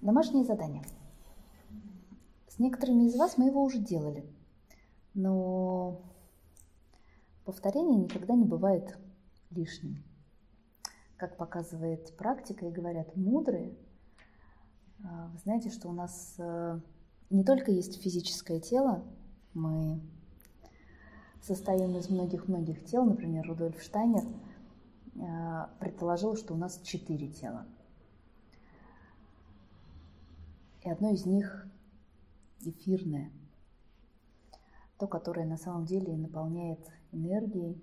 Домашнее задание. С некоторыми из вас мы его уже делали, но повторение никогда не бывает лишним. Как показывает практика и говорят мудрые, а, вы знаете, что у нас э, не только есть физическое тело, мы состоим из многих-многих тел. Например, Рудольф Штайнер э, предположил, что у нас четыре тела. И одно из них эфирное, то, которое на самом деле наполняет энергией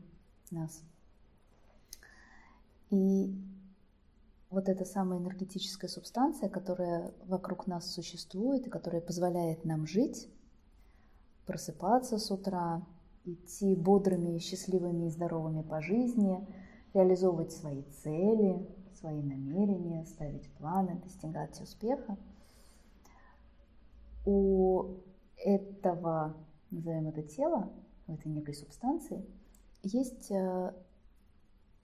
нас. И вот эта самая энергетическая субстанция, которая вокруг нас существует и которая позволяет нам жить, просыпаться с утра, идти бодрыми, счастливыми и здоровыми по жизни, реализовывать свои цели, свои намерения, ставить планы, достигать успеха. У этого, назовем это тело, у этой некой субстанции, есть э,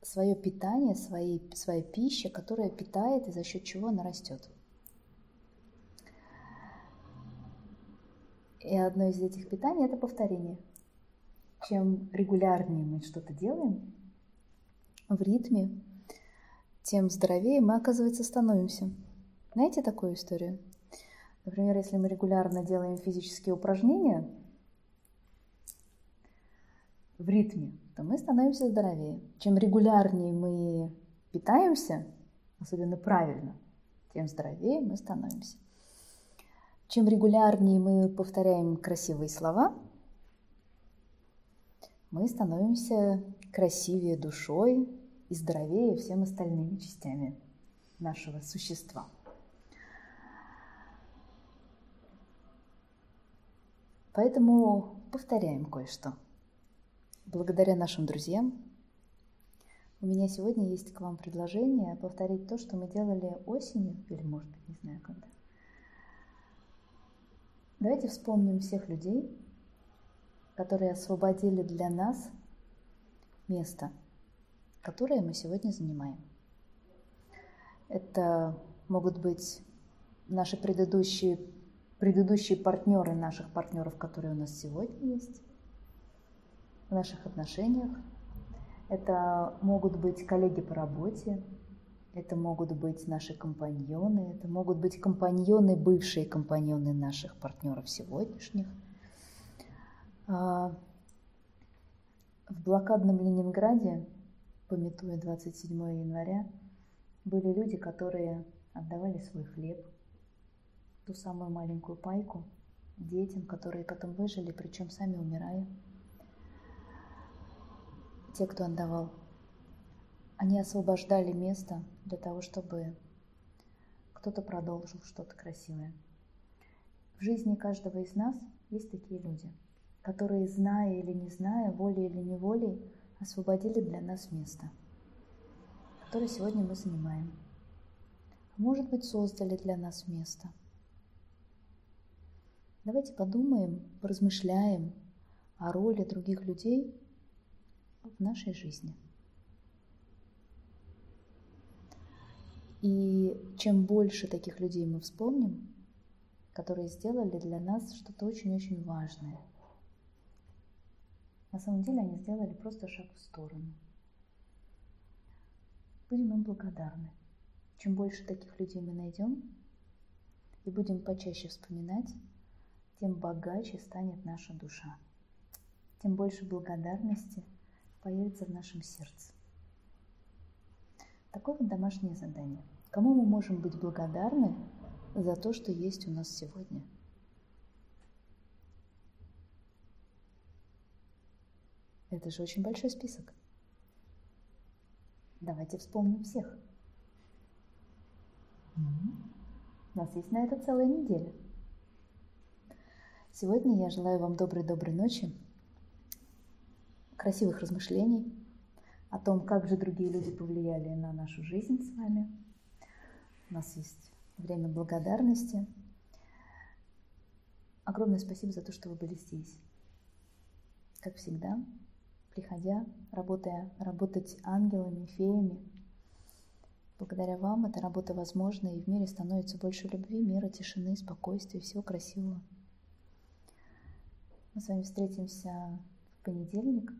свое питание, свои, своя пища, которая питает и за счет чего она растет. И одно из этих питаний – это повторение. Чем регулярнее мы что-то делаем в ритме, тем здоровее мы, оказывается, становимся. Знаете такую историю? Например, если мы регулярно делаем физические упражнения в ритме, то мы становимся здоровее. Чем регулярнее мы питаемся, особенно правильно, тем здоровее мы становимся. Чем регулярнее мы повторяем красивые слова, мы становимся красивее душой и здоровее всем остальными частями нашего существа. Поэтому повторяем кое-что. Благодаря нашим друзьям у меня сегодня есть к вам предложение повторить то, что мы делали осенью, или, может быть, не знаю когда. Давайте вспомним всех людей, которые освободили для нас место, которое мы сегодня занимаем. Это могут быть наши предыдущие, предыдущие партнеры наших партнеров, которые у нас сегодня есть в наших отношениях. Это могут быть коллеги по работе, это могут быть наши компаньоны, это могут быть компаньоны, бывшие компаньоны наших партнеров сегодняшних. А, в блокадном Ленинграде, пометуя 27 января, были люди, которые отдавали свой хлеб, ту самую маленькую пайку детям, которые потом выжили, причем сами умирая те, кто отдавал, они освобождали место для того, чтобы кто-то продолжил что-то красивое. В жизни каждого из нас есть такие люди, которые, зная или не зная, волей или неволей, освободили для нас место, которое сегодня мы занимаем. Может быть, создали для нас место. Давайте подумаем, поразмышляем о роли других людей в нашей жизни. И чем больше таких людей мы вспомним, которые сделали для нас что-то очень-очень важное. На самом деле они сделали просто шаг в сторону. Будем им благодарны. Чем больше таких людей мы найдем и будем почаще вспоминать, тем богаче станет наша душа. Тем больше благодарности – появится в нашем сердце. Такое вот домашнее задание. Кому мы можем быть благодарны за то, что есть у нас сегодня? Это же очень большой список. Давайте вспомним всех. У нас есть на это целая неделя. Сегодня я желаю вам доброй-доброй ночи красивых размышлений о том, как же другие люди повлияли на нашу жизнь с вами. У нас есть время благодарности. Огромное спасибо за то, что вы были здесь. Как всегда, приходя, работая, работать ангелами, феями, Благодаря вам эта работа возможна, и в мире становится больше любви, мира, тишины, спокойствия, всего красивого. Мы с вами встретимся в понедельник